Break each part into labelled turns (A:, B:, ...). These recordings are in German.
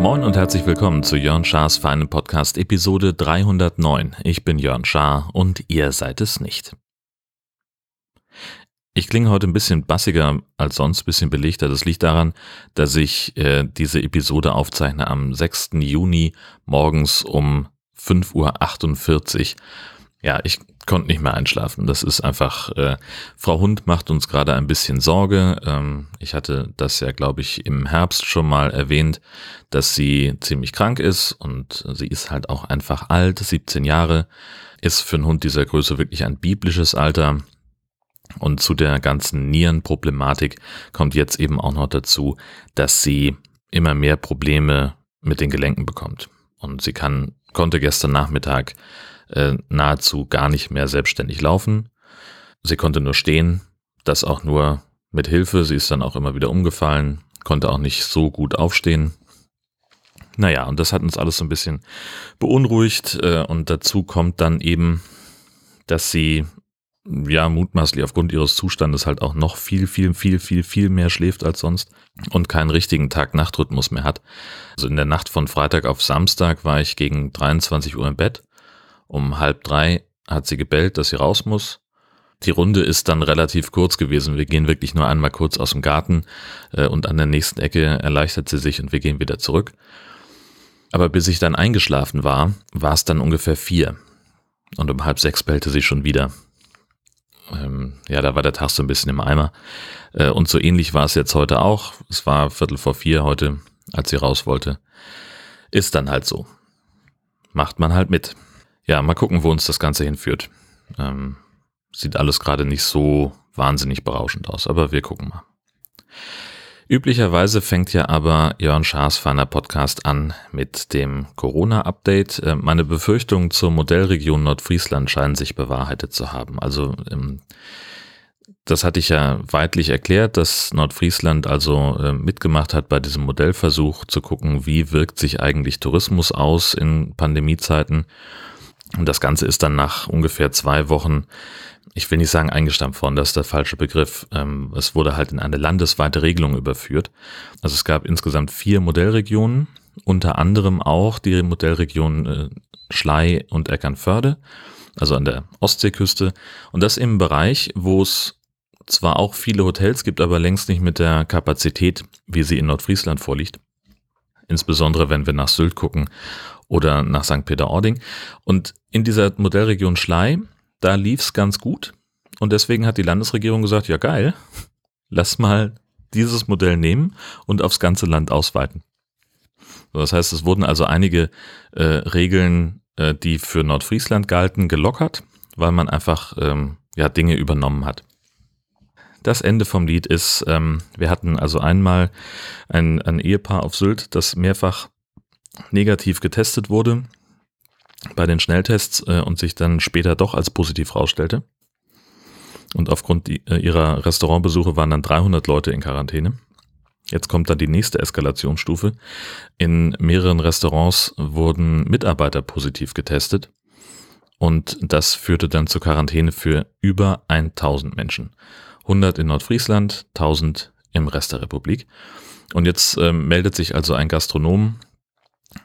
A: Moin und herzlich willkommen zu Jörn Schars feinen Podcast Episode 309. Ich bin Jörn Schaar und ihr seid es nicht. Ich klinge heute ein bisschen bassiger als sonst, ein bisschen belegter. Das liegt daran, dass ich äh, diese Episode aufzeichne am 6. Juni morgens um 5.48 Uhr. Ja, ich konnte nicht mehr einschlafen. Das ist einfach, äh, Frau Hund macht uns gerade ein bisschen Sorge. Ähm, ich hatte das ja, glaube ich, im Herbst schon mal erwähnt, dass sie ziemlich krank ist und sie ist halt auch einfach alt, 17 Jahre, ist für einen Hund dieser Größe wirklich ein biblisches Alter. Und zu der ganzen Nierenproblematik kommt jetzt eben auch noch dazu, dass sie immer mehr Probleme mit den Gelenken bekommt. Und sie kann, konnte gestern Nachmittag äh, nahezu gar nicht mehr selbstständig laufen. Sie konnte nur stehen, das auch nur mit Hilfe. Sie ist dann auch immer wieder umgefallen, konnte auch nicht so gut aufstehen. Naja, und das hat uns alles so ein bisschen beunruhigt. Äh, und dazu kommt dann eben, dass sie ja, mutmaßlich aufgrund ihres Zustandes halt auch noch viel, viel, viel, viel, viel mehr schläft als sonst und keinen richtigen Tag-Nacht-Rhythmus mehr hat. Also in der Nacht von Freitag auf Samstag war ich gegen 23 Uhr im Bett. Um halb drei hat sie gebellt, dass sie raus muss. Die Runde ist dann relativ kurz gewesen. Wir gehen wirklich nur einmal kurz aus dem Garten äh, und an der nächsten Ecke erleichtert sie sich und wir gehen wieder zurück. Aber bis ich dann eingeschlafen war, war es dann ungefähr vier. Und um halb sechs bellte sie schon wieder ähm, ja, da war der Tag so ein bisschen im Eimer. Äh, und so ähnlich war es jetzt heute auch. Es war Viertel vor vier heute, als sie raus wollte. Ist dann halt so. Macht man halt mit. Ja, mal gucken, wo uns das Ganze hinführt. Ähm, sieht alles gerade nicht so wahnsinnig berauschend aus, aber wir gucken mal. Üblicherweise fängt ja aber Jörn Schaas feiner Podcast an mit dem Corona-Update. Äh, meine Befürchtungen zur Modellregion Nordfriesland scheinen sich bewahrheitet zu haben. Also ähm, das hatte ich ja weitlich erklärt, dass Nordfriesland also äh, mitgemacht hat bei diesem Modellversuch zu gucken, wie wirkt sich eigentlich Tourismus aus in Pandemiezeiten. Und das Ganze ist dann nach ungefähr zwei Wochen ich will nicht sagen eingestampft worden, das ist der falsche Begriff. Ähm, es wurde halt in eine landesweite Regelung überführt. Also es gab insgesamt vier Modellregionen, unter anderem auch die Modellregion äh, Schlei und Eckernförde, also an der Ostseeküste. Und das im Bereich, wo es zwar auch viele Hotels gibt, aber längst nicht mit der Kapazität, wie sie in Nordfriesland vorliegt. Insbesondere wenn wir nach Sylt gucken oder nach St. Peter-Ording. Und in dieser Modellregion Schlei da lief's ganz gut. Und deswegen hat die Landesregierung gesagt, ja geil, lass mal dieses Modell nehmen und aufs ganze Land ausweiten. Das heißt, es wurden also einige äh, Regeln, äh, die für Nordfriesland galten, gelockert, weil man einfach ähm, ja, Dinge übernommen hat. Das Ende vom Lied ist, ähm, wir hatten also einmal ein, ein Ehepaar auf Sylt, das mehrfach negativ getestet wurde bei den Schnelltests äh, und sich dann später doch als positiv rausstellte. Und aufgrund die, äh, ihrer Restaurantbesuche waren dann 300 Leute in Quarantäne. Jetzt kommt dann die nächste Eskalationsstufe. In mehreren Restaurants wurden Mitarbeiter positiv getestet. Und das führte dann zur Quarantäne für über 1000 Menschen. 100 in Nordfriesland, 1000 im Rest der Republik. Und jetzt äh, meldet sich also ein Gastronom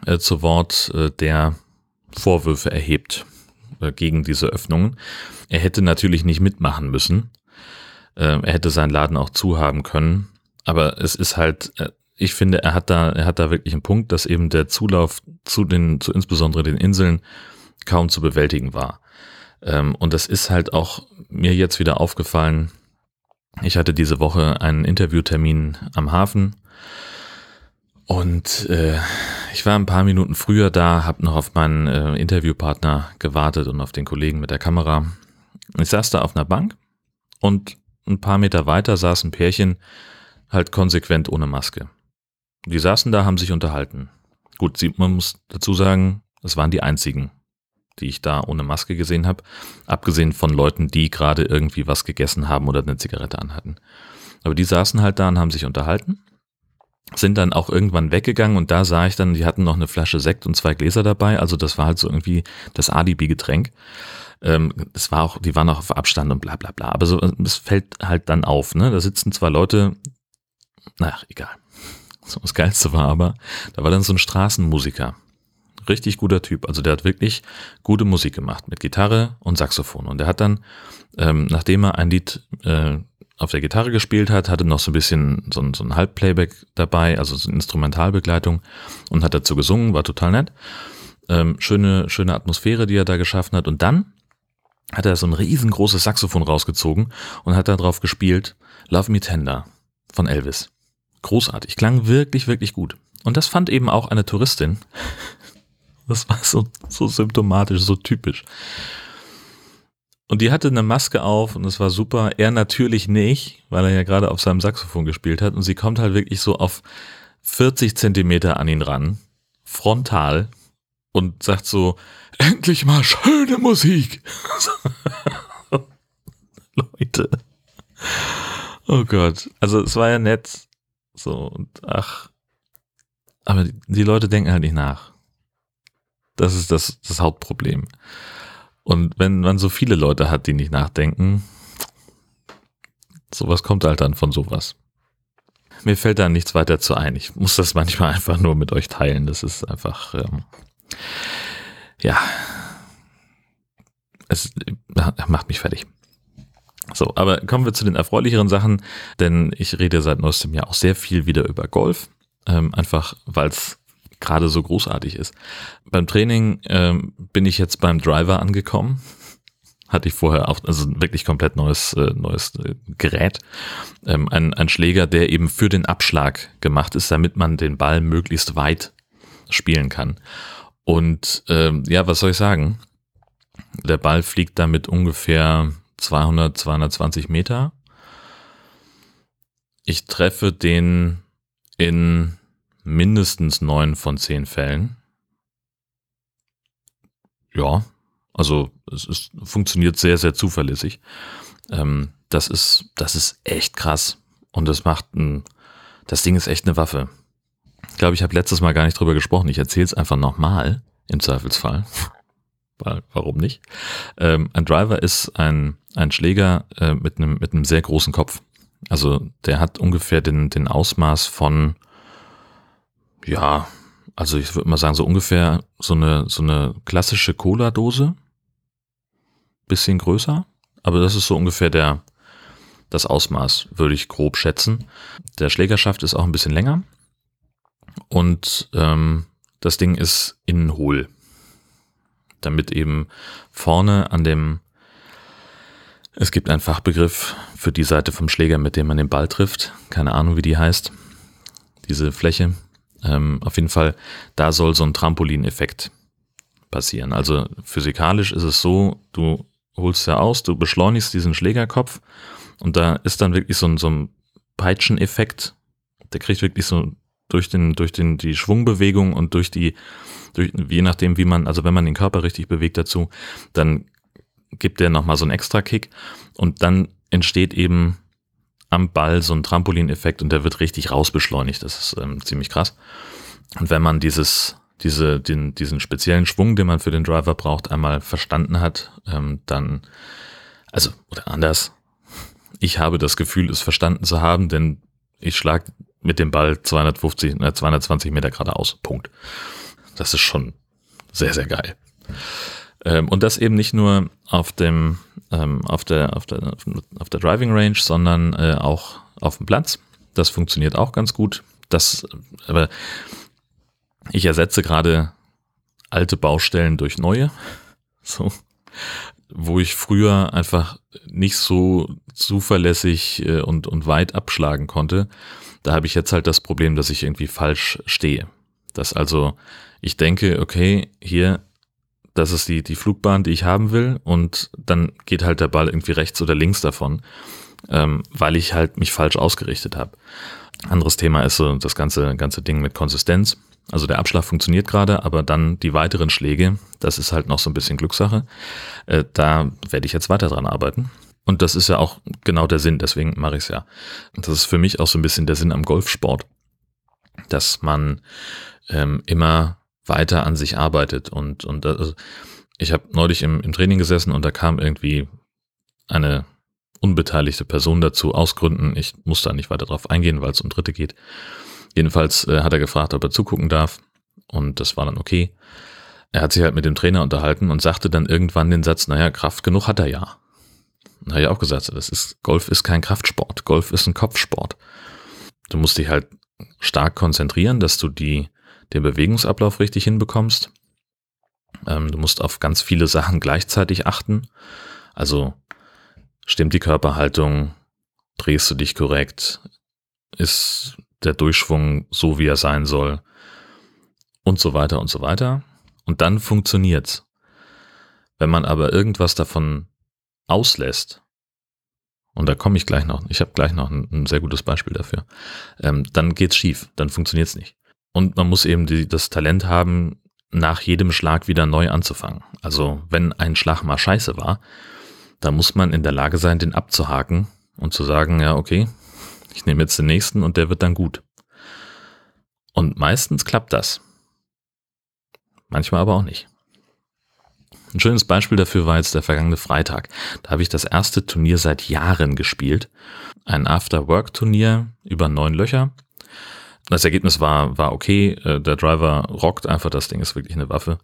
A: äh, zu Wort, äh, der Vorwürfe erhebt äh, gegen diese Öffnungen. Er hätte natürlich nicht mitmachen müssen. Äh, er hätte seinen Laden auch zuhaben können. Aber es ist halt, äh, ich finde, er hat da, er hat da wirklich einen Punkt, dass eben der Zulauf zu den, zu insbesondere den Inseln kaum zu bewältigen war. Ähm, und das ist halt auch mir jetzt wieder aufgefallen. Ich hatte diese Woche einen Interviewtermin am Hafen und äh, ich war ein paar Minuten früher da, habe noch auf meinen äh, Interviewpartner gewartet und auf den Kollegen mit der Kamera. Ich saß da auf einer Bank und ein paar Meter weiter saß ein Pärchen, halt konsequent ohne Maske. Die saßen da, haben sich unterhalten. Gut, man muss dazu sagen, es waren die einzigen, die ich da ohne Maske gesehen habe, abgesehen von Leuten, die gerade irgendwie was gegessen haben oder eine Zigarette anhatten. Aber die saßen halt da und haben sich unterhalten sind dann auch irgendwann weggegangen und da sah ich dann, die hatten noch eine Flasche Sekt und zwei Gläser dabei, also das war halt so irgendwie das Alibi-Getränk. Ähm, es war auch, die waren auch auf Abstand und bla bla bla. Aber so, es fällt halt dann auf, ne? Da sitzen zwei Leute, naja, egal. So, das Geilste war aber, da war dann so ein Straßenmusiker. Richtig guter Typ. Also der hat wirklich gute Musik gemacht mit Gitarre und Saxophon. Und der hat dann, ähm, nachdem er ein Lied äh, auf der Gitarre gespielt hat, hatte noch so ein bisschen so ein, so ein Halbplayback dabei, also so eine Instrumentalbegleitung und hat dazu gesungen, war total nett. Ähm, schöne, schöne Atmosphäre, die er da geschaffen hat. Und dann hat er so ein riesengroßes Saxophon rausgezogen und hat da drauf gespielt Love Me Tender von Elvis. Großartig, klang wirklich, wirklich gut. Und das fand eben auch eine Touristin. Das war so, so symptomatisch, so typisch. Und die hatte eine Maske auf und es war super. Er natürlich nicht, weil er ja gerade auf seinem Saxophon gespielt hat. Und sie kommt halt wirklich so auf 40 Zentimeter an ihn ran, frontal, und sagt so, endlich mal schöne Musik. Leute. Oh Gott. Also es war ja nett. So, und ach. Aber die, Leute denken halt nicht nach. Das ist das, das Hauptproblem. Und wenn man so viele Leute hat, die nicht nachdenken, sowas kommt halt dann von sowas. Mir fällt da nichts weiter zu ein. Ich muss das manchmal einfach nur mit euch teilen. Das ist einfach, ähm, ja, es macht mich fertig. So, aber kommen wir zu den erfreulicheren Sachen, denn ich rede seit neuestem Jahr auch sehr viel wieder über Golf. Ähm, einfach, weil es gerade so großartig ist. Beim Training ähm, bin ich jetzt beim Driver angekommen. Hatte ich vorher auch, also wirklich komplett neues, äh, neues äh, Gerät. Ähm, ein, ein Schläger, der eben für den Abschlag gemacht ist, damit man den Ball möglichst weit spielen kann. Und ähm, ja, was soll ich sagen? Der Ball fliegt damit ungefähr 200, 220 Meter. Ich treffe den in mindestens neun von zehn Fällen. Ja, also es ist, funktioniert sehr, sehr zuverlässig. Ähm, das ist, das ist echt krass. Und das macht ein, das Ding ist echt eine Waffe. Ich glaube, ich habe letztes Mal gar nicht drüber gesprochen. Ich erzähle es einfach nochmal, im Zweifelsfall. Warum nicht? Ähm, ein Driver ist ein, ein Schläger äh, mit, einem, mit sehr großen Kopf. Also der hat ungefähr den, den Ausmaß von ja, also ich würde mal sagen, so ungefähr so eine, so eine klassische Cola-Dose. Bisschen größer. Aber das ist so ungefähr der, das Ausmaß, würde ich grob schätzen. Der Schlägerschaft ist auch ein bisschen länger. Und ähm, das Ding ist innen hohl. Damit eben vorne an dem, es gibt einen Fachbegriff für die Seite vom Schläger, mit dem man den Ball trifft. Keine Ahnung, wie die heißt. Diese Fläche, ähm, auf jeden Fall, da soll so ein Trampolineffekt passieren. Also physikalisch ist es so, du holst ja aus, du beschleunigst diesen Schlägerkopf und da ist dann wirklich so ein, so ein Peitscheneffekt. Der kriegt wirklich so durch den, durch den, die Schwungbewegung und durch die, durch, je nachdem, wie man, also wenn man den Körper richtig bewegt dazu, dann gibt der nochmal so einen extra Kick und dann entsteht eben am Ball so ein Trampolineffekt und der wird richtig rausbeschleunigt. Das ist ähm, ziemlich krass. Und wenn man dieses, diese, den, diesen speziellen Schwung, den man für den Driver braucht, einmal verstanden hat, ähm, dann, also, oder anders, ich habe das Gefühl, es verstanden zu haben, denn ich schlage mit dem Ball 250, äh, 220 Meter geradeaus. Punkt. Das ist schon sehr, sehr geil. Ähm, und das eben nicht nur auf dem, ähm, auf der, auf der, auf der Driving Range, sondern äh, auch auf dem Platz. Das funktioniert auch ganz gut. Das, aber ich ersetze gerade alte Baustellen durch neue. So. Wo ich früher einfach nicht so zuverlässig äh, und, und weit abschlagen konnte. Da habe ich jetzt halt das Problem, dass ich irgendwie falsch stehe. Dass also ich denke, okay, hier das ist die, die Flugbahn, die ich haben will und dann geht halt der Ball irgendwie rechts oder links davon, ähm, weil ich halt mich falsch ausgerichtet habe. Anderes Thema ist so das ganze, ganze Ding mit Konsistenz. Also der Abschlag funktioniert gerade, aber dann die weiteren Schläge, das ist halt noch so ein bisschen Glückssache. Äh, da werde ich jetzt weiter dran arbeiten. Und das ist ja auch genau der Sinn, deswegen mache ich es ja. Das ist für mich auch so ein bisschen der Sinn am Golfsport, dass man ähm, immer weiter an sich arbeitet und, und also ich habe neulich im, im Training gesessen und da kam irgendwie eine unbeteiligte Person dazu aus Gründen. Ich muss da nicht weiter drauf eingehen, weil es um Dritte geht. Jedenfalls äh, hat er gefragt, ob er zugucken darf und das war dann okay. Er hat sich halt mit dem Trainer unterhalten und sagte dann irgendwann den Satz, naja, Kraft genug hat er ja. Habe ich auch gesagt, das ist, Golf ist kein Kraftsport. Golf ist ein Kopfsport. Du musst dich halt stark konzentrieren, dass du die, den Bewegungsablauf richtig hinbekommst. Ähm, du musst auf ganz viele Sachen gleichzeitig achten. Also stimmt die Körperhaltung, drehst du dich korrekt, ist der Durchschwung so, wie er sein soll und so weiter und so weiter. Und dann funktioniert's. Wenn man aber irgendwas davon auslässt, und da komme ich gleich noch, ich habe gleich noch ein, ein, sehr gutes Beispiel dafür, ähm, dann geht's schief, dann funktioniert's nicht. Und man muss eben die, das Talent haben, nach jedem Schlag wieder neu anzufangen. Also wenn ein Schlag mal scheiße war, dann muss man in der Lage sein, den abzuhaken und zu sagen, ja, okay, ich nehme jetzt den nächsten und der wird dann gut. Und meistens klappt das. Manchmal aber auch nicht. Ein schönes Beispiel dafür war jetzt der vergangene Freitag. Da habe ich das erste Turnier seit Jahren gespielt. Ein After-Work-Turnier über neun Löcher. Das Ergebnis war, war okay. Äh, der Driver rockt einfach, das Ding ist wirklich eine Waffe.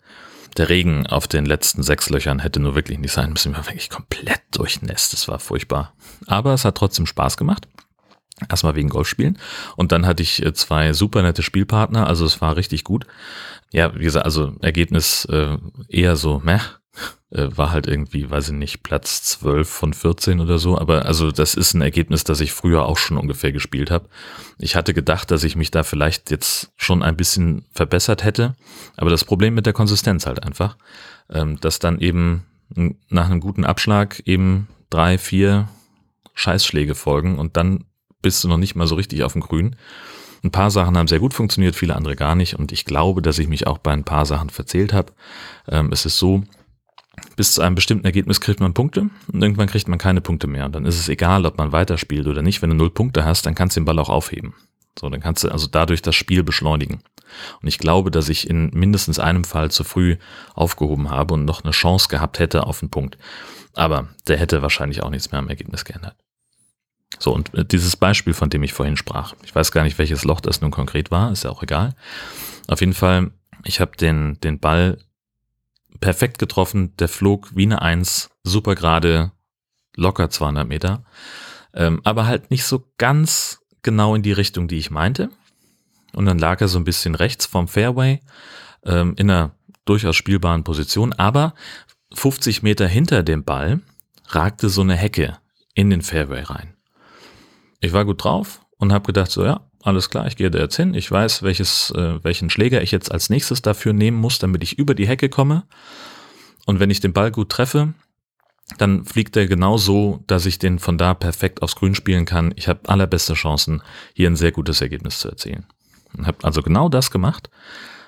A: Der Regen auf den letzten sechs Löchern hätte nur wirklich nicht sein müssen. Ich war wirklich komplett durchnässt. Das war furchtbar. Aber es hat trotzdem Spaß gemacht. Erstmal wegen Golfspielen. Und dann hatte ich äh, zwei super nette Spielpartner. Also es war richtig gut. Ja, wie gesagt, also Ergebnis äh, eher so, meh, äh, war halt irgendwie, weiß ich nicht, Platz 12 von 14 oder so. Aber also das ist ein Ergebnis, das ich früher auch schon ungefähr gespielt habe. Ich hatte gedacht, dass ich mich da vielleicht jetzt schon ein bisschen verbessert hätte. Aber das Problem mit der Konsistenz halt einfach, ähm, dass dann eben nach einem guten Abschlag eben drei, vier Scheißschläge folgen und dann bist du noch nicht mal so richtig auf dem Grün. Ein paar Sachen haben sehr gut funktioniert, viele andere gar nicht. Und ich glaube, dass ich mich auch bei ein paar Sachen verzählt habe. Ähm, es ist so, bis zu einem bestimmten Ergebnis kriegt man Punkte und irgendwann kriegt man keine Punkte mehr. Und dann ist es egal, ob man weiterspielt oder nicht. Wenn du null Punkte hast, dann kannst du den Ball auch aufheben. So, dann kannst du also dadurch das Spiel beschleunigen. Und ich glaube, dass ich in mindestens einem Fall zu früh aufgehoben habe und noch eine Chance gehabt hätte auf einen Punkt. Aber der hätte wahrscheinlich auch nichts mehr am Ergebnis geändert. So, und äh, dieses Beispiel, von dem ich vorhin sprach, ich weiß gar nicht, welches Loch das nun konkret war, ist ja auch egal. Auf jeden Fall, ich habe den, den Ball perfekt getroffen, der flog wie eine Eins, super gerade, locker 200 Meter, ähm, aber halt nicht so ganz genau in die Richtung, die ich meinte. Und dann lag er so ein bisschen rechts vom Fairway, ähm, in einer durchaus spielbaren Position, aber 50 Meter hinter dem Ball ragte so eine Hecke in den Fairway rein. Ich war gut drauf und habe gedacht, so ja, alles klar, ich gehe da jetzt hin. Ich weiß, welches, äh, welchen Schläger ich jetzt als nächstes dafür nehmen muss, damit ich über die Hecke komme. Und wenn ich den Ball gut treffe, dann fliegt er genau so, dass ich den von da perfekt aufs Grün spielen kann. Ich habe allerbeste Chancen, hier ein sehr gutes Ergebnis zu erzielen. Und habe also genau das gemacht,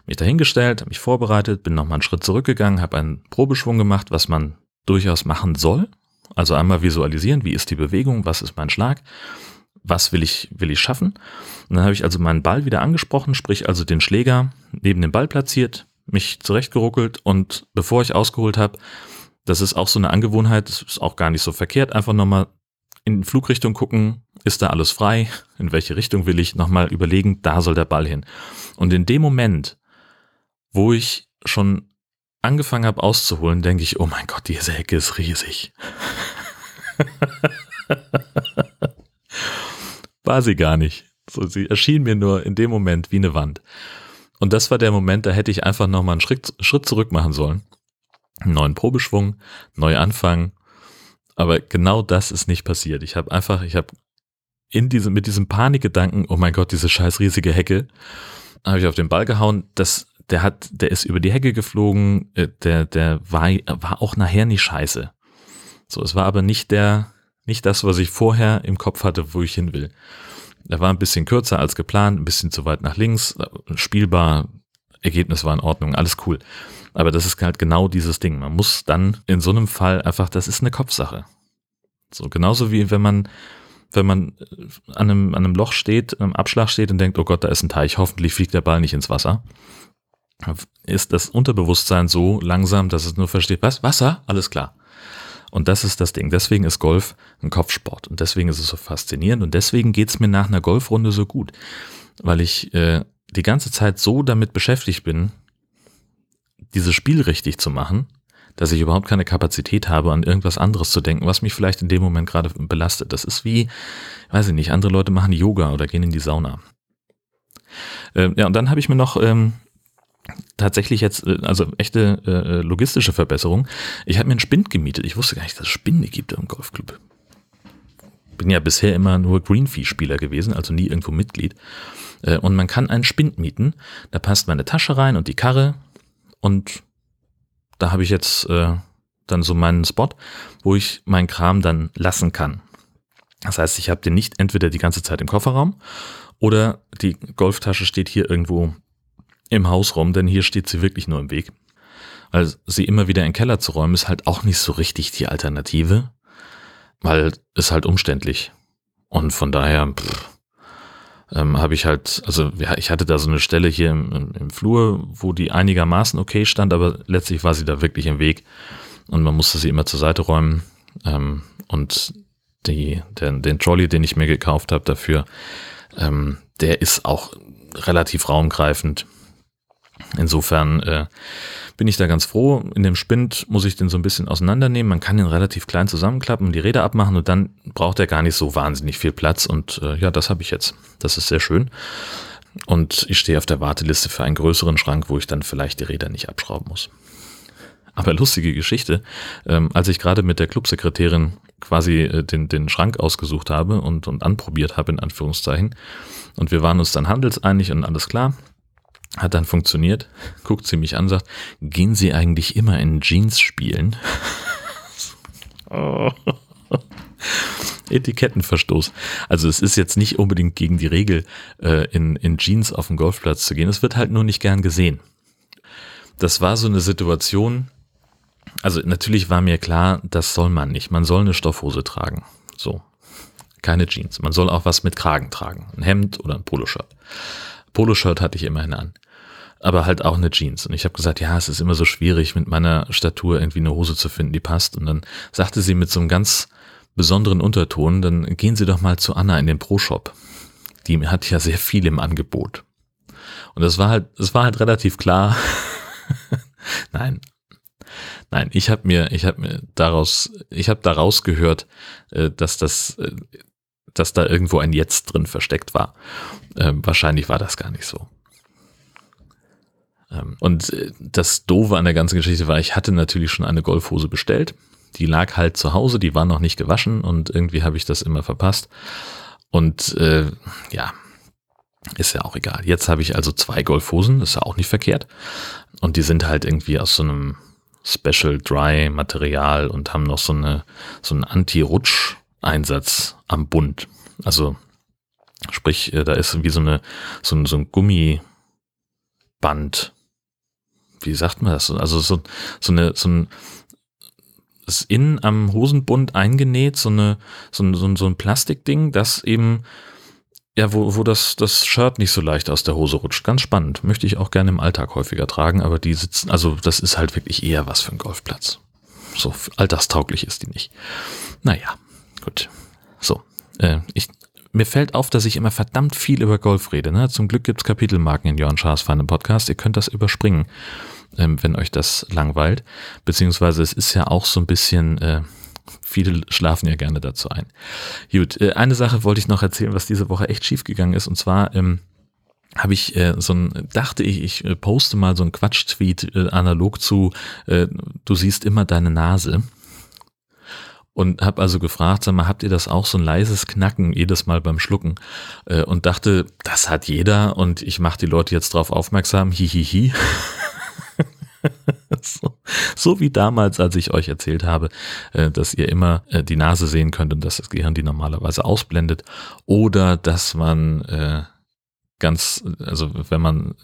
A: mich dahingestellt, habe mich vorbereitet, bin nochmal einen Schritt zurückgegangen, habe einen Probeschwung gemacht, was man durchaus machen soll. Also einmal visualisieren, wie ist die Bewegung, was ist mein Schlag was will ich, will ich schaffen. Und dann habe ich also meinen Ball wieder angesprochen, sprich also den Schläger neben dem Ball platziert, mich zurechtgeruckelt und bevor ich ausgeholt habe, das ist auch so eine Angewohnheit, das ist auch gar nicht so verkehrt, einfach nochmal in Flugrichtung gucken, ist da alles frei, in welche Richtung will ich, nochmal überlegen, da soll der Ball hin. Und in dem Moment, wo ich schon angefangen habe auszuholen, denke ich, oh mein Gott, diese Hecke ist riesig. War sie gar nicht. So, sie erschien mir nur in dem Moment wie eine Wand. Und das war der Moment, da hätte ich einfach nochmal einen Schritt, Schritt zurück machen sollen. Einen neuen Probeschwung, neu anfangen. Aber genau das ist nicht passiert. Ich habe einfach, ich habe in diesem, mit diesem Panikgedanken, oh mein Gott, diese scheiß riesige Hecke, habe ich auf den Ball gehauen. Das, der hat, der ist über die Hecke geflogen. Äh, der, der war, war auch nachher nicht scheiße. So, es war aber nicht der, nicht das, was ich vorher im Kopf hatte, wo ich hin will. Er war ein bisschen kürzer als geplant, ein bisschen zu weit nach links, spielbar, Ergebnis war in Ordnung, alles cool. Aber das ist halt genau dieses Ding. Man muss dann in so einem Fall einfach, das ist eine Kopfsache. So genauso wie wenn man, wenn man an einem, an einem Loch steht, am Abschlag steht und denkt, oh Gott, da ist ein Teich, hoffentlich fliegt der Ball nicht ins Wasser. ist das Unterbewusstsein so langsam, dass es nur versteht, was, Wasser? Alles klar. Und das ist das Ding. Deswegen ist Golf ein Kopfsport. Und deswegen ist es so faszinierend. Und deswegen geht's mir nach einer Golfrunde so gut. Weil ich äh, die ganze Zeit so damit beschäftigt bin, dieses Spiel richtig zu machen, dass ich überhaupt keine Kapazität habe, an irgendwas anderes zu denken, was mich vielleicht in dem Moment gerade belastet. Das ist wie, weiß ich nicht, andere Leute machen Yoga oder gehen in die Sauna. Ähm, ja, und dann habe ich mir noch ähm, tatsächlich jetzt, äh, also echte äh, logistische Verbesserung. Ich habe mir einen Spind gemietet. Ich wusste gar nicht, dass es Spinde gibt im Golfclub. Bin ja bisher immer nur Greenfee-Spieler gewesen, also nie irgendwo Mitglied. Äh, und man kann einen Spind mieten. Da passt meine Tasche rein und die Karre. Und da habe ich jetzt äh, dann so meinen Spot, wo ich meinen Kram dann lassen kann. Das heißt, ich habe den nicht entweder die ganze Zeit im Kofferraum oder die Golftasche steht hier irgendwo im Haus rum, denn hier steht sie wirklich nur im Weg. Weil sie immer wieder in den Keller zu räumen, ist halt auch nicht so richtig die Alternative, weil es halt umständlich. Und von daher ähm, habe ich halt, also ja, ich hatte da so eine Stelle hier im, im, im Flur, wo die einigermaßen okay stand, aber letztlich war sie da wirklich im Weg und man musste sie immer zur Seite räumen. Ähm, und die, den, den Trolley, den ich mir gekauft habe dafür, ähm, der ist auch relativ raumgreifend. Insofern äh, bin ich da ganz froh. In dem Spind muss ich den so ein bisschen auseinandernehmen. Man kann den relativ klein zusammenklappen, die Räder abmachen und dann braucht er gar nicht so wahnsinnig viel Platz. Und äh, ja, das habe ich jetzt. Das ist sehr schön. Und ich stehe auf der Warteliste für einen größeren Schrank, wo ich dann vielleicht die Räder nicht abschrauben muss. Aber lustige Geschichte. Ähm, als ich gerade mit der Clubsekretärin quasi äh, den, den Schrank ausgesucht habe und, und anprobiert habe, in Anführungszeichen, und wir waren uns dann handelseinig und alles klar, hat dann funktioniert, guckt sie mich an, sagt, gehen Sie eigentlich immer in Jeans spielen? oh. Etikettenverstoß. Also es ist jetzt nicht unbedingt gegen die Regel, äh, in, in Jeans auf den Golfplatz zu gehen. Es wird halt nur nicht gern gesehen. Das war so eine Situation, also natürlich war mir klar, das soll man nicht. Man soll eine Stoffhose tragen. So. Keine Jeans. Man soll auch was mit Kragen tragen. Ein Hemd oder ein Poloshirt. Poloshirt hatte ich immerhin an. Aber halt auch eine Jeans. Und ich habe gesagt, ja, es ist immer so schwierig, mit meiner Statur irgendwie eine Hose zu finden, die passt. Und dann sagte sie mit so einem ganz besonderen Unterton, dann gehen Sie doch mal zu Anna in den Pro-Shop. Die hat ja sehr viel im Angebot. Und das war halt, es war halt relativ klar. Nein, Nein, ich habe mir, ich habe mir daraus, ich habe daraus gehört, äh, dass das, äh, dass da irgendwo ein Jetzt drin versteckt war. Ähm, wahrscheinlich war das gar nicht so. Ähm, und äh, das Doofe an der ganzen Geschichte war, ich hatte natürlich schon eine Golfhose bestellt. Die lag halt zu Hause, die war noch nicht gewaschen und irgendwie habe ich das immer verpasst. Und äh, ja, ist ja auch egal. Jetzt habe ich also zwei Golfhosen, ist ja auch nicht verkehrt. Und die sind halt irgendwie aus so einem Special Dry Material und haben noch so eine so einen Anti-Rutsch Einsatz am Bund. Also sprich, äh, da ist wie so eine so ein, so ein Gummiband. Wie sagt man das? Also so so eine so ein ist innen am Hosenbund eingenäht, so eine so ein, so ein, so ein Plastikding, das eben ja, wo, wo das, das Shirt nicht so leicht aus der Hose rutscht. Ganz spannend. Möchte ich auch gerne im Alltag häufiger tragen, aber die sitzen, also das ist halt wirklich eher was für ein Golfplatz. So alltagstauglich ist die nicht. Naja, gut. So, äh, ich, mir fällt auf, dass ich immer verdammt viel über Golf rede. Ne? Zum Glück gibt's Kapitelmarken in Jörn Schaas feinem Podcast. Ihr könnt das überspringen, ähm, wenn euch das langweilt. Beziehungsweise es ist ja auch so ein bisschen... Äh, Viele schlafen ja gerne dazu ein. Gut, äh, eine Sache wollte ich noch erzählen, was diese Woche echt schief gegangen ist. Und zwar ähm, habe ich äh, so ein, dachte ich, ich äh, poste mal so ein Quatsch-Tweet äh, analog zu, äh, du siehst immer deine Nase. Und habe also gefragt, sag mal, habt ihr das auch so ein leises Knacken jedes Mal beim Schlucken? Äh, und dachte, das hat jeder und ich mache die Leute jetzt drauf aufmerksam, hihihi. so, so, wie damals, als ich euch erzählt habe, äh, dass ihr immer äh, die Nase sehen könnt und dass das Gehirn die normalerweise ausblendet. Oder dass man ganz, also wenn man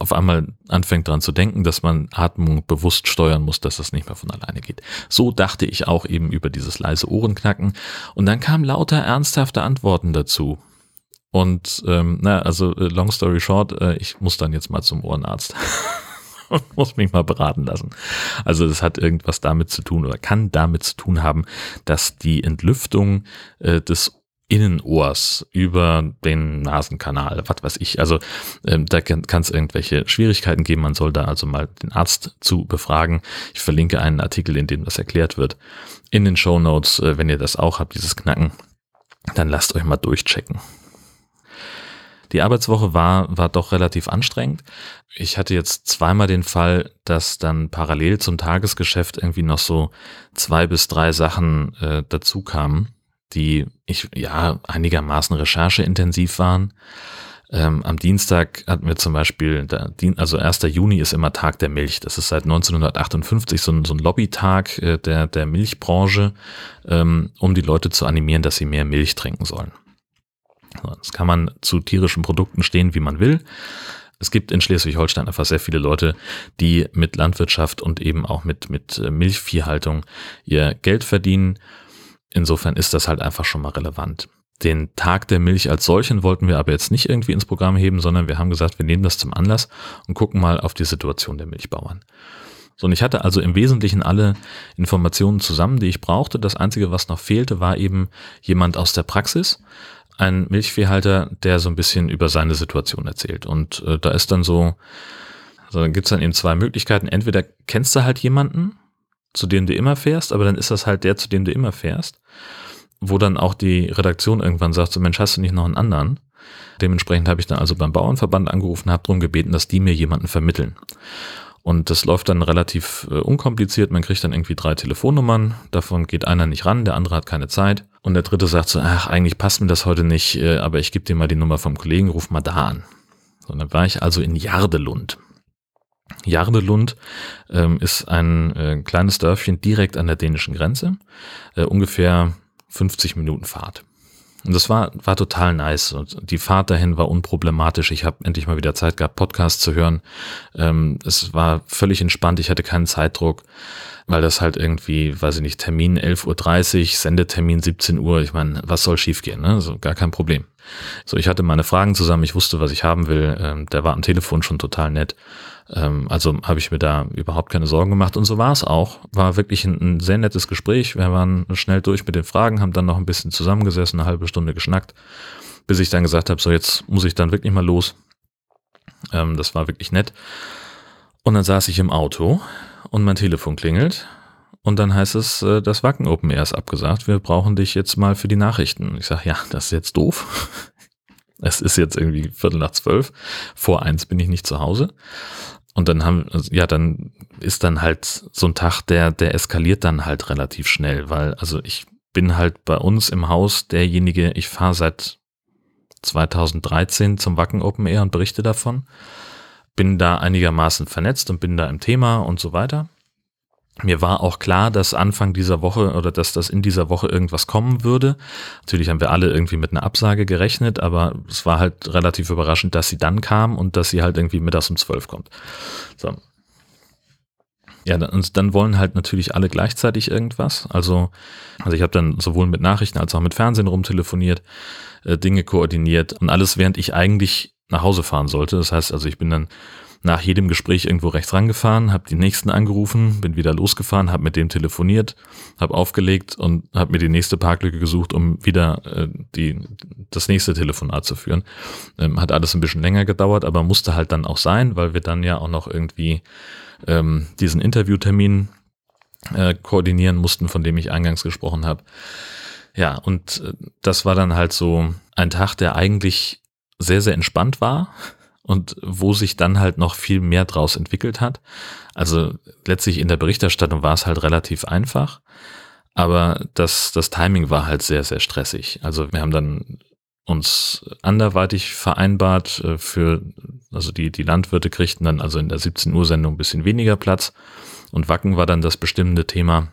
A: auf einmal anfängt dran zu denken, dass man Atmung bewusst steuern muss, dass das nicht mehr von alleine geht. So dachte ich auch eben über dieses leise Ohrenknacken. Und dann kamen lauter ernsthafte Antworten dazu. Und ähm, na, also long story short, äh, ich muss dann jetzt mal zum Ohrenarzt. und muss mich mal beraten lassen. Also das hat irgendwas damit zu tun oder kann damit zu tun haben, dass die Entlüftung äh, des Innenohrs über den Nasenkanal, was weiß ich. Also ähm, da kann es irgendwelche Schwierigkeiten geben. Man soll da also mal den Arzt zu befragen. Ich verlinke einen Artikel, in dem das erklärt wird. In den Show Notes, äh, wenn ihr das auch habt, dieses Knacken, dann lasst euch mal durchchecken. Die Arbeitswoche war, war doch relativ anstrengend. Ich hatte jetzt zweimal den Fall, dass dann parallel zum Tagesgeschäft irgendwie noch so zwei bis drei Sachen äh, dazu kamen, die ich ja einigermaßen rechercheintensiv waren. Ähm, am Dienstag hatten wir zum Beispiel, also 1. Juni ist immer Tag der Milch. Das ist seit 1958 so ein, so ein Lobbytag äh, der, der Milchbranche, ähm, um die Leute zu animieren, dass sie mehr Milch trinken sollen. Das kann man zu tierischen Produkten stehen, wie man will. Es gibt in Schleswig-Holstein einfach sehr viele Leute, die mit Landwirtschaft und eben auch mit, mit äh, Milchviehhaltung ihr Geld verdienen. Insofern ist das halt einfach schon mal relevant. Den Tag der Milch als solchen wollten wir aber jetzt nicht irgendwie ins Programm heben, sondern wir haben gesagt, wir nehmen das zum Anlass und gucken mal auf die Situation der Milchbauern. So, und ich hatte also im Wesentlichen alle Informationen zusammen, die ich brauchte. Das Einzige, was noch fehlte, war eben jemand aus der Praxis, ein Milchviehhalter, der so ein bisschen über seine Situation erzählt. Und äh, da ist dann so, also dann gibt's dann eben zwei Möglichkeiten. Entweder kennst du halt jemanden, zu dem du immer fährst, aber dann ist das halt der, zu dem du immer fährst, wo dann auch die Redaktion irgendwann sagt, so Mensch, hast du nicht noch einen anderen? Dementsprechend habe ich dann also beim Bauernverband angerufen, habe darum gebeten, dass die mir jemanden vermitteln. Und das läuft dann relativ äh, unkompliziert. Man kriegt dann irgendwie drei Telefonnummern. Davon geht einer nicht ran, der andere hat keine Zeit. Und der dritte sagt so, ach, eigentlich passt mir das heute nicht, äh, aber ich gebe dir mal die Nummer vom Kollegen, ruf mal da an. So, dann war ich also in Jardelund. Jardelund ähm, ist ein äh, kleines Dörfchen direkt an der dänischen Grenze, äh, ungefähr 50 Minuten Fahrt. Und das war, war total nice. Und die Fahrt dahin war unproblematisch. Ich habe endlich mal wieder Zeit gehabt, Podcasts zu hören. Ähm, es war völlig entspannt. Ich hatte keinen Zeitdruck, weil das halt irgendwie, weiß ich nicht, Termin 11.30 Uhr, Sendetermin 17 Uhr. Ich meine, was soll schiefgehen? Ne? So, gar kein Problem. So, ich hatte meine Fragen zusammen. Ich wusste, was ich haben will. Ähm, der war am Telefon schon total nett. Ähm, also habe ich mir da überhaupt keine Sorgen gemacht und so war es auch. War wirklich ein, ein, sehr nettes Gespräch. Wir waren schnell durch mit den Fragen, haben dann noch ein bisschen zusammengesessen, eine halbe Stunde geschnackt, bis ich dann gesagt habe, so jetzt muss ich dann wirklich mal los. Ähm, das war wirklich nett. Und dann saß ich im Auto und mein Telefon klingelt und dann heißt es, äh, das Wacken Open Air ist abgesagt. Wir brauchen dich jetzt mal für die Nachrichten. Ich sage, ja, das ist jetzt doof. Es ist jetzt irgendwie Viertel nach zwölf. Vor eins bin ich nicht zu Hause. Und dann haben, ja, dann ist dann halt so ein Tag, der, der eskaliert dann halt relativ schnell, weil, also ich bin halt bei uns im Haus derjenige, ich fahre seit 2013 zum Wacken Open Air und berichte davon. Bin da einigermaßen vernetzt und bin da im Thema und so weiter. Mir war auch klar, dass Anfang dieser Woche oder dass das in dieser Woche irgendwas kommen würde. Natürlich haben wir alle irgendwie mit einer Absage gerechnet, aber es war halt relativ überraschend, dass sie dann kam und dass sie halt irgendwie mittags um zwölf kommt. So. Ja, und dann wollen halt natürlich alle gleichzeitig irgendwas. Also, also ich habe dann sowohl mit Nachrichten als auch mit Fernsehen rumtelefoniert, äh, Dinge koordiniert und alles, während ich eigentlich nach Hause fahren sollte. Das heißt, also ich bin dann nach jedem Gespräch irgendwo rechts rangefahren, habe die nächsten angerufen, bin wieder losgefahren, habe mit dem telefoniert, habe aufgelegt und habe mir die nächste Parklücke gesucht, um wieder äh, die, das nächste Telefonat zu führen. Ähm, hat alles ein bisschen länger gedauert, aber musste halt dann auch sein, weil wir dann ja auch noch irgendwie ähm, diesen Interviewtermin äh, koordinieren mussten, von dem ich eingangs gesprochen habe. Ja, und äh, das war dann halt so ein Tag, der eigentlich sehr, sehr entspannt war und wo sich dann halt noch viel mehr draus entwickelt hat. Also letztlich in der Berichterstattung war es halt relativ einfach, aber das, das Timing war halt sehr, sehr stressig. Also wir haben dann uns anderweitig vereinbart äh, für, also die, die Landwirte kriegten dann also in der 17 Uhr Sendung ein bisschen weniger Platz und Wacken war dann das bestimmende Thema.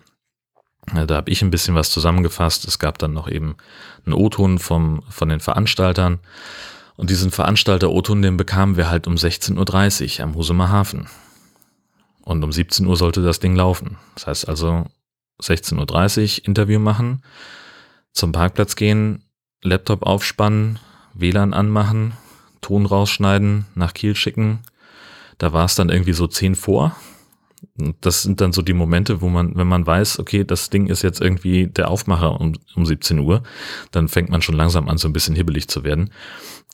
A: Äh, da habe ich ein bisschen was zusammengefasst. Es gab dann noch eben einen O-Ton vom, von den Veranstaltern und diesen Veranstalter Oton, den bekamen wir halt um 16.30 Uhr am Husumer Hafen. Und um 17 Uhr sollte das Ding laufen. Das heißt also 16.30 Uhr Interview machen, zum Parkplatz gehen, Laptop aufspannen, WLAN anmachen, Ton rausschneiden, nach Kiel schicken, Da war es dann irgendwie so zehn vor. Das sind dann so die Momente, wo man, wenn man weiß, okay, das Ding ist jetzt irgendwie der Aufmacher um, um 17 Uhr, dann fängt man schon langsam an, so ein bisschen hibbelig zu werden.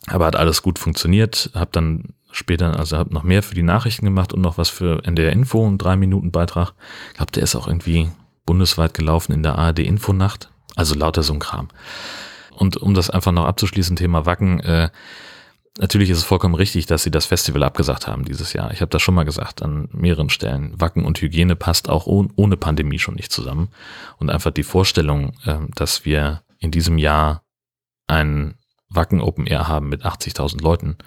A: Aber hat alles gut funktioniert, hab dann später, also hab noch mehr für die Nachrichten gemacht und noch was für NDR Info, einen drei Minuten Beitrag. Ich der ist auch irgendwie bundesweit gelaufen in der ARD Infonacht. Also lauter so ein Kram. Und um das einfach noch abzuschließen, Thema Wacken, äh, natürlich ist es vollkommen richtig, dass sie das Festival abgesagt haben dieses Jahr. Ich habe das schon mal gesagt an mehreren Stellen. Wacken und Hygiene passt auch ohne Pandemie schon nicht zusammen. Und einfach die Vorstellung, äh, dass wir in diesem Jahr ein Wacken Open Air haben mit 80.000 Leuten,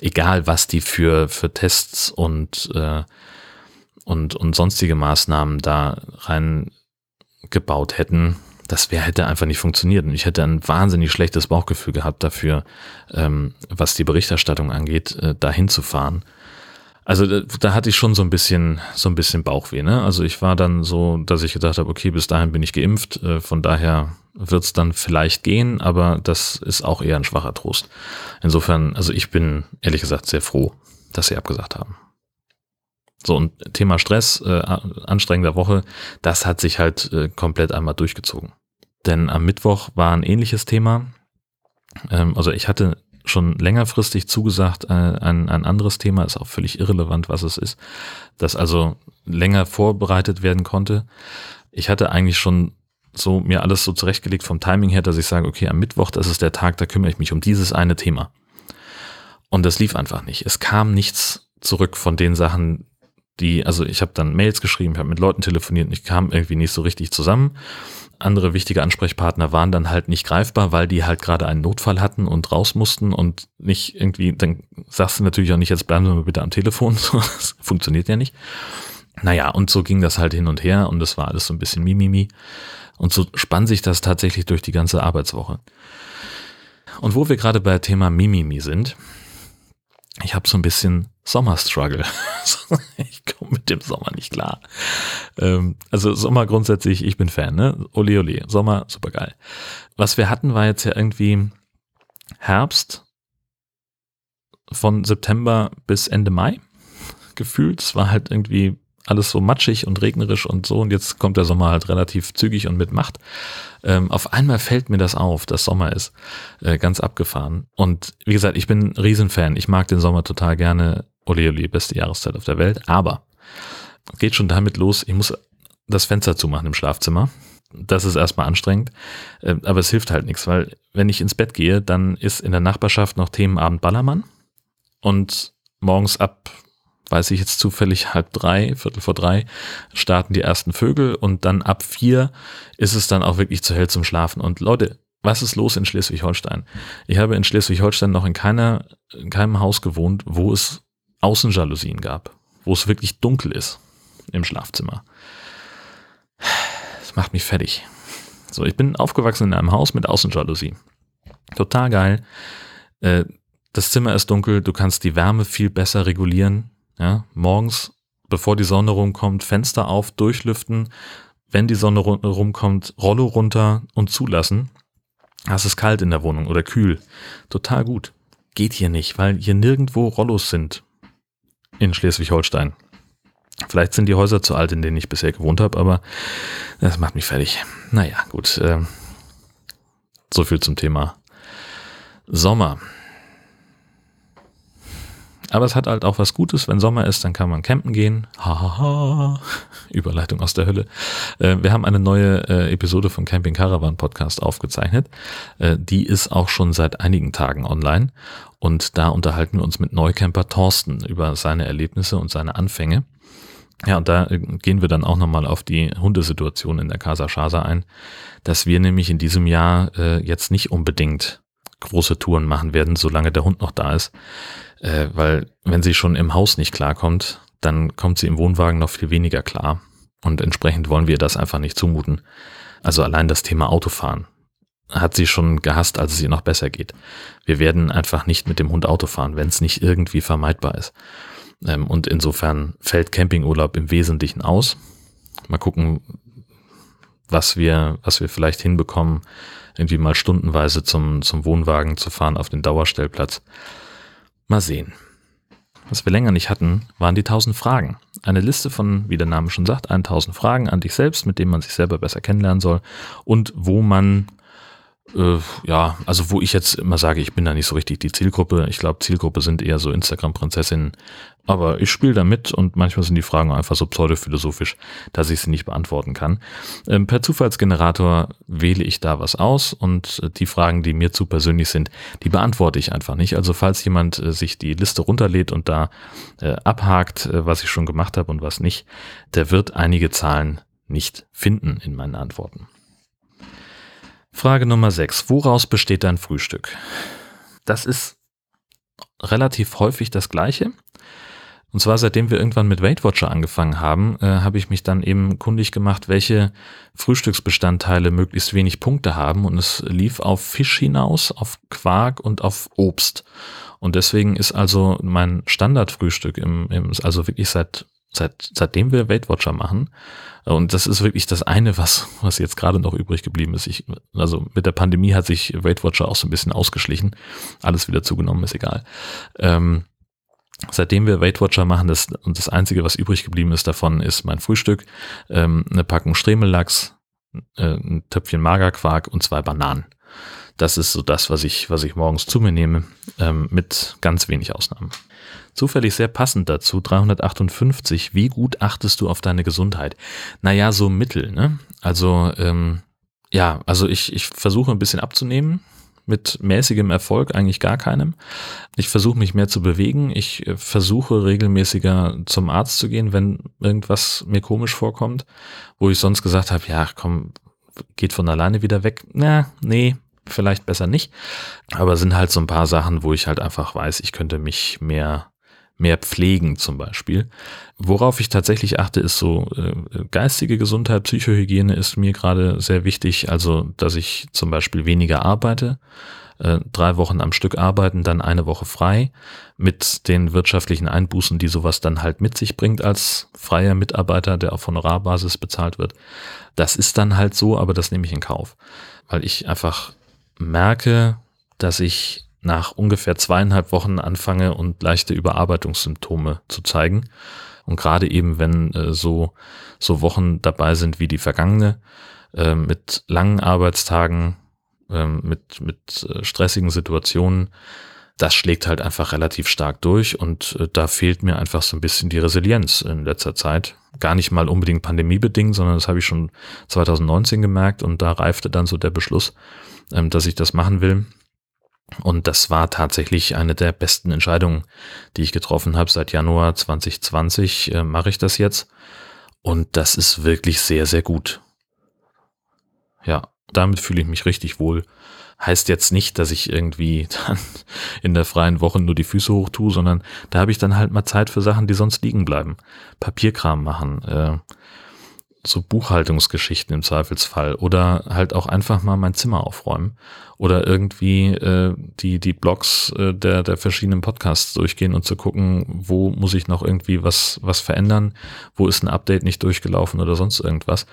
A: egal was die für, für Tests und, äh, und, und sonstige Maßnahmen da reingebaut hätten, das wäre hätte einfach nicht funktioniert. Und ich hätte ein wahnsinnig schlechtes Bauchgefühl gehabt dafür, ähm, was die Berichterstattung angeht, äh, dahin zu fahren. Also da, da hatte ich schon so ein bisschen, so ein bisschen Bauchweh. Ne? Also ich war dann so, dass ich gedacht habe, okay, bis dahin bin ich geimpft, äh, von daher wird es dann vielleicht gehen, aber das ist auch eher ein schwacher Trost. Insofern, also ich bin ehrlich gesagt sehr froh, dass sie abgesagt haben. So, und Thema Stress, äh, anstrengender Woche, das hat sich halt äh, komplett einmal durchgezogen. Denn am Mittwoch war ein ähnliches Thema. Ähm, also ich hatte schon längerfristig zugesagt, äh, ein, ein anderes Thema, ist auch völlig irrelevant, was es ist, das also länger vorbereitet werden konnte. Ich hatte eigentlich schon so mir alles so zurechtgelegt vom Timing her, dass ich sage, okay, am Mittwoch, das ist der Tag, da kümmere ich mich um dieses eine Thema. Und das lief einfach nicht. Es kam nichts zurück von den Sachen, die, also ich habe dann Mails geschrieben, ich habe mit Leuten telefoniert und ich kam irgendwie nicht so richtig zusammen. Andere wichtige Ansprechpartner waren dann halt nicht greifbar, weil die halt gerade einen Notfall hatten und raus mussten und nicht irgendwie, dann sagst du natürlich auch nicht, jetzt bleiben Sie mal bitte am Telefon, das funktioniert ja nicht. Naja, und so ging das halt hin und her und das war alles so ein bisschen Mimimi. Und so spann sich das tatsächlich durch die ganze Arbeitswoche. Und wo wir gerade bei Thema Mimimi sind, ich habe so ein bisschen Sommerstruggle. ich komme mit dem Sommer nicht klar. Ähm, also Sommer grundsätzlich, ich bin Fan, ne? Ole ole, Sommer, super geil. Was wir hatten, war jetzt ja irgendwie Herbst von September bis Ende Mai gefühlt. Es war halt irgendwie alles so matschig und regnerisch und so und jetzt kommt der Sommer halt relativ zügig und mit Macht. Ähm, auf einmal fällt mir das auf, dass Sommer ist. Äh, ganz abgefahren. Und wie gesagt, ich bin Riesenfan. Ich mag den Sommer total gerne. Ole, ole, beste Jahreszeit auf der Welt. Aber geht schon damit los, ich muss das Fenster zumachen im Schlafzimmer. Das ist erstmal anstrengend, äh, aber es hilft halt nichts, weil wenn ich ins Bett gehe, dann ist in der Nachbarschaft noch Themenabend Ballermann und morgens ab weiß ich jetzt zufällig, halb drei, Viertel vor drei, starten die ersten Vögel und dann ab vier ist es dann auch wirklich zu hell zum Schlafen. Und Leute, was ist los in Schleswig-Holstein? Ich habe in Schleswig-Holstein noch in keiner, in keinem Haus gewohnt, wo es Außenjalousien gab, wo es wirklich dunkel ist im Schlafzimmer. Das macht mich fertig. So, ich bin aufgewachsen in einem Haus mit Außenjalousie. Total geil. Äh, das Zimmer ist dunkel, du kannst die Wärme viel besser regulieren. Ja, morgens, bevor die Sonne rumkommt, Fenster auf, durchlüften. Wenn die Sonne rumkommt, Rollo runter und zulassen. Es ist kalt in der Wohnung oder kühl. Total gut. Geht hier nicht, weil hier nirgendwo Rollos sind. In Schleswig-Holstein. Vielleicht sind die Häuser zu alt, in denen ich bisher gewohnt habe, aber das macht mich fertig. Naja, gut. Äh, so viel zum Thema Sommer. Aber es hat halt auch was Gutes, wenn Sommer ist, dann kann man campen gehen. Hahaha. Überleitung aus der Hölle. Äh, wir haben eine neue äh, Episode vom Camping Caravan Podcast aufgezeichnet. Äh, die ist auch schon seit einigen Tagen online. Und da unterhalten wir uns mit Neucamper Thorsten über seine Erlebnisse und seine Anfänge. Ja, und da gehen wir dann auch nochmal auf die Hundesituation in der Casa Schasa ein, dass wir nämlich in diesem Jahr jetzt nicht unbedingt große Touren machen werden, solange der Hund noch da ist äh, weil wenn sie schon im Haus nicht klarkommt, dann kommt sie im Wohnwagen noch viel weniger klar. Und entsprechend wollen wir das einfach nicht zumuten. Also allein das Thema Autofahren hat sie schon gehasst, als es ihr noch besser geht. Wir werden einfach nicht mit dem Hund Auto fahren, wenn es nicht irgendwie vermeidbar ist. Ähm, und insofern fällt Campingurlaub im Wesentlichen aus. Mal gucken, was wir, was wir vielleicht hinbekommen, irgendwie mal stundenweise zum, zum Wohnwagen zu fahren auf den Dauerstellplatz. Mal sehen. was wir länger nicht hatten, waren die 1000 Fragen. Eine Liste von, wie der Name schon sagt, 1000 Fragen an dich selbst, mit denen man sich selber besser kennenlernen soll und wo man äh, ja, also wo ich jetzt immer sage, ich bin da nicht so richtig die Zielgruppe. Ich glaube, Zielgruppe sind eher so Instagram-Prinzessinnen. Aber ich spiele da mit und manchmal sind die Fragen einfach so pseudophilosophisch, dass ich sie nicht beantworten kann. Ähm, per Zufallsgenerator wähle ich da was aus und äh, die Fragen, die mir zu persönlich sind, die beantworte ich einfach nicht. Also falls jemand äh, sich die Liste runterlädt und da äh, abhakt, was ich schon gemacht habe und was nicht, der wird einige Zahlen nicht finden in meinen Antworten. Frage Nummer 6. Woraus besteht dein Frühstück? Das ist relativ häufig das gleiche. Und zwar seitdem wir irgendwann mit Weight Watcher angefangen haben, äh, habe ich mich dann eben kundig gemacht, welche Frühstücksbestandteile möglichst wenig Punkte haben. Und es lief auf Fisch hinaus, auf Quark und auf Obst. Und deswegen ist also mein Standardfrühstück im, im also wirklich seit seit, seitdem wir Weight Watcher machen. Und das ist wirklich das eine, was, was jetzt gerade noch übrig geblieben ist. Ich, also mit der Pandemie hat sich Weight Watcher auch so ein bisschen ausgeschlichen. Alles wieder zugenommen, ist egal. Ähm, seitdem wir Weight Watcher machen, das, und das einzige, was übrig geblieben ist davon, ist mein Frühstück, ähm, eine Packung Stremellachs, äh, ein Töpfchen Magerquark und zwei Bananen. Das ist so das, was ich, was ich morgens zu mir nehme, ähm, mit ganz wenig Ausnahmen. Zufällig sehr passend dazu, 358, wie gut achtest du auf deine Gesundheit? Naja, so mittel, ne? Also, ähm, ja, also ich, ich versuche ein bisschen abzunehmen, mit mäßigem Erfolg, eigentlich gar keinem. Ich versuche mich mehr zu bewegen. Ich äh, versuche regelmäßiger zum Arzt zu gehen, wenn irgendwas mir komisch vorkommt, wo ich sonst gesagt habe, ja, komm, geht von alleine wieder weg. Na, nee, vielleicht besser nicht. Aber sind halt so ein paar Sachen, wo ich halt einfach weiß, ich könnte mich mehr mehr pflegen zum Beispiel. Worauf ich tatsächlich achte, ist so äh, geistige Gesundheit, Psychohygiene ist mir gerade sehr wichtig. Also, dass ich zum Beispiel weniger arbeite, äh, drei Wochen am Stück arbeiten, dann eine Woche frei, mit den wirtschaftlichen Einbußen, die sowas dann halt mit sich bringt als freier Mitarbeiter, der auf Honorarbasis bezahlt wird. Das ist dann halt so, aber das nehme ich in Kauf, weil ich einfach merke, dass ich nach ungefähr zweieinhalb Wochen anfange und leichte Überarbeitungssymptome zu zeigen. Und gerade eben, wenn äh, so, so Wochen dabei sind wie die vergangene, äh, mit langen Arbeitstagen, äh, mit, mit äh, stressigen Situationen, das schlägt halt einfach relativ stark durch und äh, da fehlt mir einfach so ein bisschen die Resilienz in letzter Zeit. Gar nicht mal unbedingt pandemiebedingt, sondern das habe ich schon 2019 gemerkt und da reifte dann so der Beschluss, ähm, dass ich das machen will. Und das war tatsächlich eine der besten Entscheidungen, die ich getroffen habe. Seit Januar 2020 äh, mache ich das jetzt. Und das ist wirklich sehr, sehr gut. Ja, damit fühle ich mich richtig wohl. Heißt jetzt nicht, dass ich irgendwie dann in der freien Woche nur die Füße hoch tue, sondern da habe ich dann halt mal Zeit für Sachen, die sonst liegen bleiben. Papierkram machen, äh, so Buchhaltungsgeschichten im Zweifelsfall oder halt auch einfach mal mein Zimmer aufräumen oder irgendwie äh, die die Blogs äh, der der verschiedenen Podcasts durchgehen und zu gucken, wo muss ich noch irgendwie was was verändern, wo ist ein Update nicht durchgelaufen oder sonst irgendwas.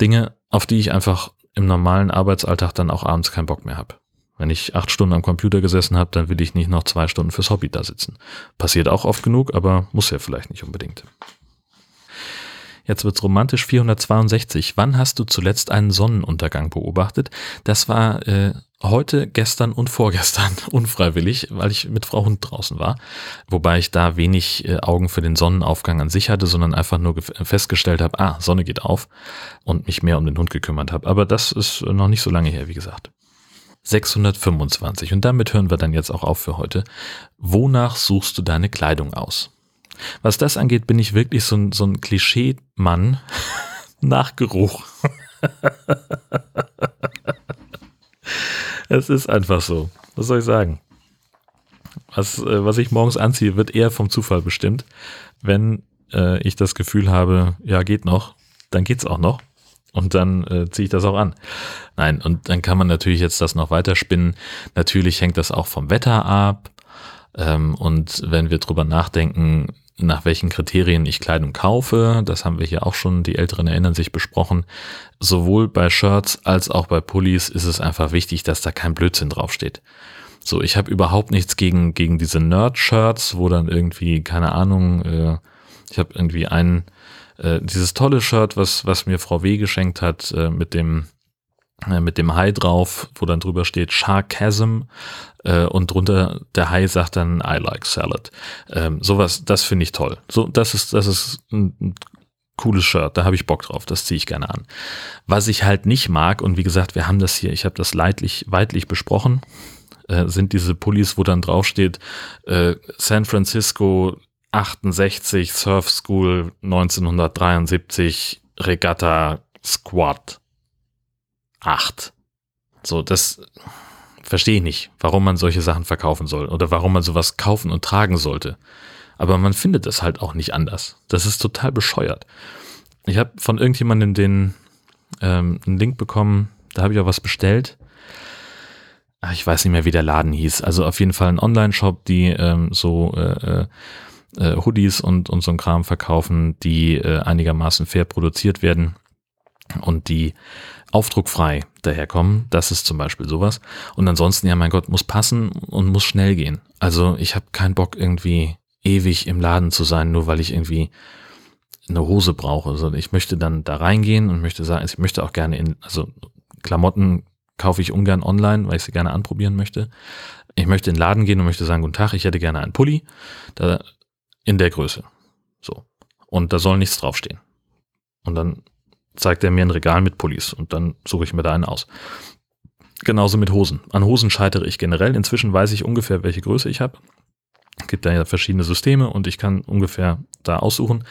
A: Dinge, auf die ich einfach im normalen Arbeitsalltag dann auch abends keinen Bock mehr habe. Wenn ich acht Stunden am Computer gesessen habe, dann will ich nicht noch zwei Stunden fürs Hobby da sitzen. Passiert auch oft genug, aber muss ja vielleicht nicht unbedingt. Jetzt wird's romantisch 462. Wann hast du zuletzt einen Sonnenuntergang beobachtet? Das war äh, heute, gestern und vorgestern unfreiwillig, weil ich mit Frau Hund draußen war. Wobei ich da wenig äh, Augen für den Sonnenaufgang an sich hatte, sondern einfach nur festgestellt habe, ah, Sonne geht auf und mich mehr um den Hund gekümmert habe. Aber das ist noch nicht so lange her, wie gesagt. 625. Und damit hören wir dann jetzt auch auf für heute. Wonach suchst du deine Kleidung aus? Was das angeht, bin ich wirklich so ein, so ein Klischee-Mann nach Geruch. es ist einfach so. Was soll ich sagen? Was, äh, was ich morgens anziehe, wird eher vom Zufall bestimmt. Wenn äh, ich das Gefühl habe, ja, geht noch, dann geht's auch noch. Und dann äh, ziehe ich das auch an. Nein, und dann kann man natürlich jetzt das noch weiterspinnen. Natürlich hängt das auch vom Wetter ab. Ähm, und wenn wir drüber nachdenken, nach welchen Kriterien ich Kleidung kaufe. Das haben wir hier auch schon, die Älteren erinnern sich, besprochen. Sowohl bei Shirts als auch bei Pullis ist es einfach wichtig, dass da kein Blödsinn draufsteht. So, ich habe überhaupt nichts gegen, gegen diese Nerd-Shirts, wo dann irgendwie, keine Ahnung, äh, ich habe irgendwie ein, äh, dieses tolle Shirt, was, was mir Frau W. geschenkt hat, äh, mit dem, mit dem Hai drauf, wo dann drüber steht Sharkasm äh, und drunter der Hai sagt dann I like salad. Ähm, sowas, das finde ich toll. So, das ist, das ist ein, ein cooles Shirt, da habe ich Bock drauf, das ziehe ich gerne an. Was ich halt nicht mag, und wie gesagt, wir haben das hier, ich habe das leidlich, weitlich besprochen, äh, sind diese Pullis, wo dann draufsteht, äh, San Francisco 68, Surf School 1973, Regatta Squad 8. So, das verstehe ich nicht, warum man solche Sachen verkaufen soll oder warum man sowas kaufen und tragen sollte. Aber man findet es halt auch nicht anders. Das ist total bescheuert. Ich habe von irgendjemandem den ähm, einen Link bekommen, da habe ich auch was bestellt. Ach, ich weiß nicht mehr, wie der Laden hieß. Also auf jeden Fall ein Online-Shop, die ähm, so äh, äh, Hoodies und, und so ein Kram verkaufen, die äh, einigermaßen fair produziert werden und die aufdruckfrei daherkommen. Das ist zum Beispiel sowas. Und ansonsten, ja, mein Gott, muss passen und muss schnell gehen. Also ich habe keinen Bock irgendwie ewig im Laden zu sein, nur weil ich irgendwie eine Hose brauche. Also ich möchte dann da reingehen und möchte sagen, ich möchte auch gerne in, also Klamotten kaufe ich ungern online, weil ich sie gerne anprobieren möchte. Ich möchte in den Laden gehen und möchte sagen, guten Tag, ich hätte gerne einen Pulli, da, in der Größe. So. Und da soll nichts draufstehen. Und dann zeigt er mir ein Regal mit Pullis und dann suche ich mir da einen aus. Genauso mit Hosen. An Hosen scheitere ich generell. Inzwischen weiß ich ungefähr, welche Größe ich habe gibt da ja verschiedene Systeme und ich kann ungefähr da aussuchen.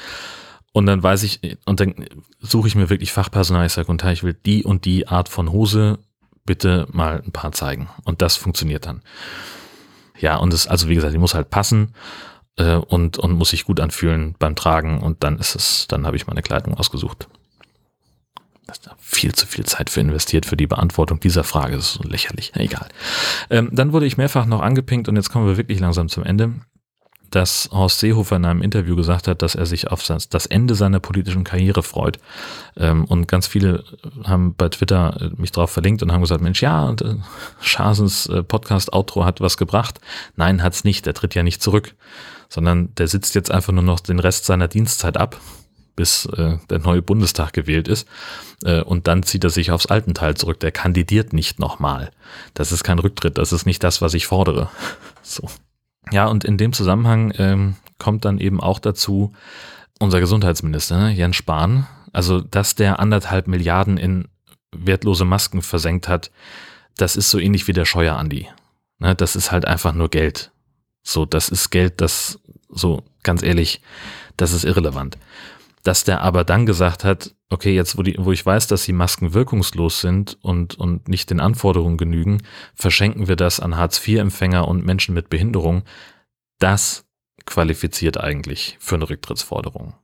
A: Und dann weiß ich, und dann suche ich mir wirklich Fachpersonal, ich sage, und ich will die und die Art von Hose bitte mal ein paar zeigen. Und das funktioniert dann. Ja, und es, also wie gesagt, die muss halt passen äh, und, und muss sich gut anfühlen beim Tragen und dann ist es, dann habe ich meine Kleidung ausgesucht viel zu viel Zeit für investiert für die Beantwortung dieser Frage. Das ist so lächerlich. Egal. Ähm, dann wurde ich mehrfach noch angepinkt und jetzt kommen wir wirklich langsam zum Ende dass Horst Seehofer in einem Interview gesagt hat, dass er sich auf das Ende seiner politischen Karriere freut. Ähm, und ganz viele haben bei Twitter äh, mich drauf verlinkt und haben gesagt, Mensch, ja, und äh, Schasens äh, Podcast-Outro hat was gebracht. Nein, hat's nicht. Der tritt ja nicht zurück, sondern der sitzt jetzt einfach nur noch den Rest seiner Dienstzeit ab bis äh, der neue Bundestag gewählt ist. Äh, und dann zieht er sich aufs alten Teil zurück. Der kandidiert nicht nochmal. Das ist kein Rücktritt. Das ist nicht das, was ich fordere. So. Ja, und in dem Zusammenhang ähm, kommt dann eben auch dazu unser Gesundheitsminister, ne, Jens Spahn. Also, dass der anderthalb Milliarden in wertlose Masken versenkt hat, das ist so ähnlich wie der Scheuer Andi. Ne, das ist halt einfach nur Geld. So, das ist Geld, das, so, ganz ehrlich, das ist irrelevant dass der aber dann gesagt hat, okay, jetzt wo, die, wo ich weiß, dass die Masken wirkungslos sind und, und nicht den Anforderungen genügen, verschenken wir das an Hartz-IV-Empfänger und Menschen mit Behinderung. Das qualifiziert eigentlich für eine Rücktrittsforderung.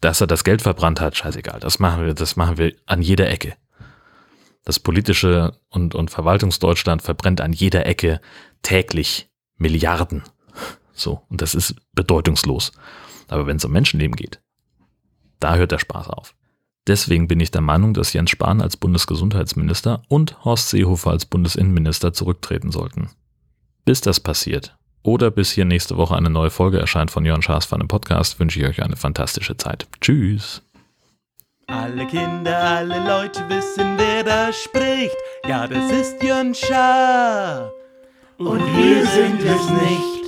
A: Dass er das Geld verbrannt hat, scheißegal. Das machen wir, das machen wir an jeder Ecke. Das politische und, und Verwaltungsdeutschland verbrennt an jeder Ecke täglich Milliarden. So. Und das ist bedeutungslos. Aber wenn es um Menschenleben geht, da hört der Spaß auf. Deswegen bin ich der Meinung, dass Jens Spahn als Bundesgesundheitsminister und Horst Seehofer als Bundesinnenminister zurücktreten sollten. Bis das passiert oder bis hier nächste Woche eine neue Folge erscheint von Jörn Schaas von dem Podcast, wünsche ich euch eine fantastische Zeit. Tschüss!
B: Alle Kinder, alle Leute wissen, wer da spricht. Ja, das ist Jörn Schaar. Und wir sind es nicht.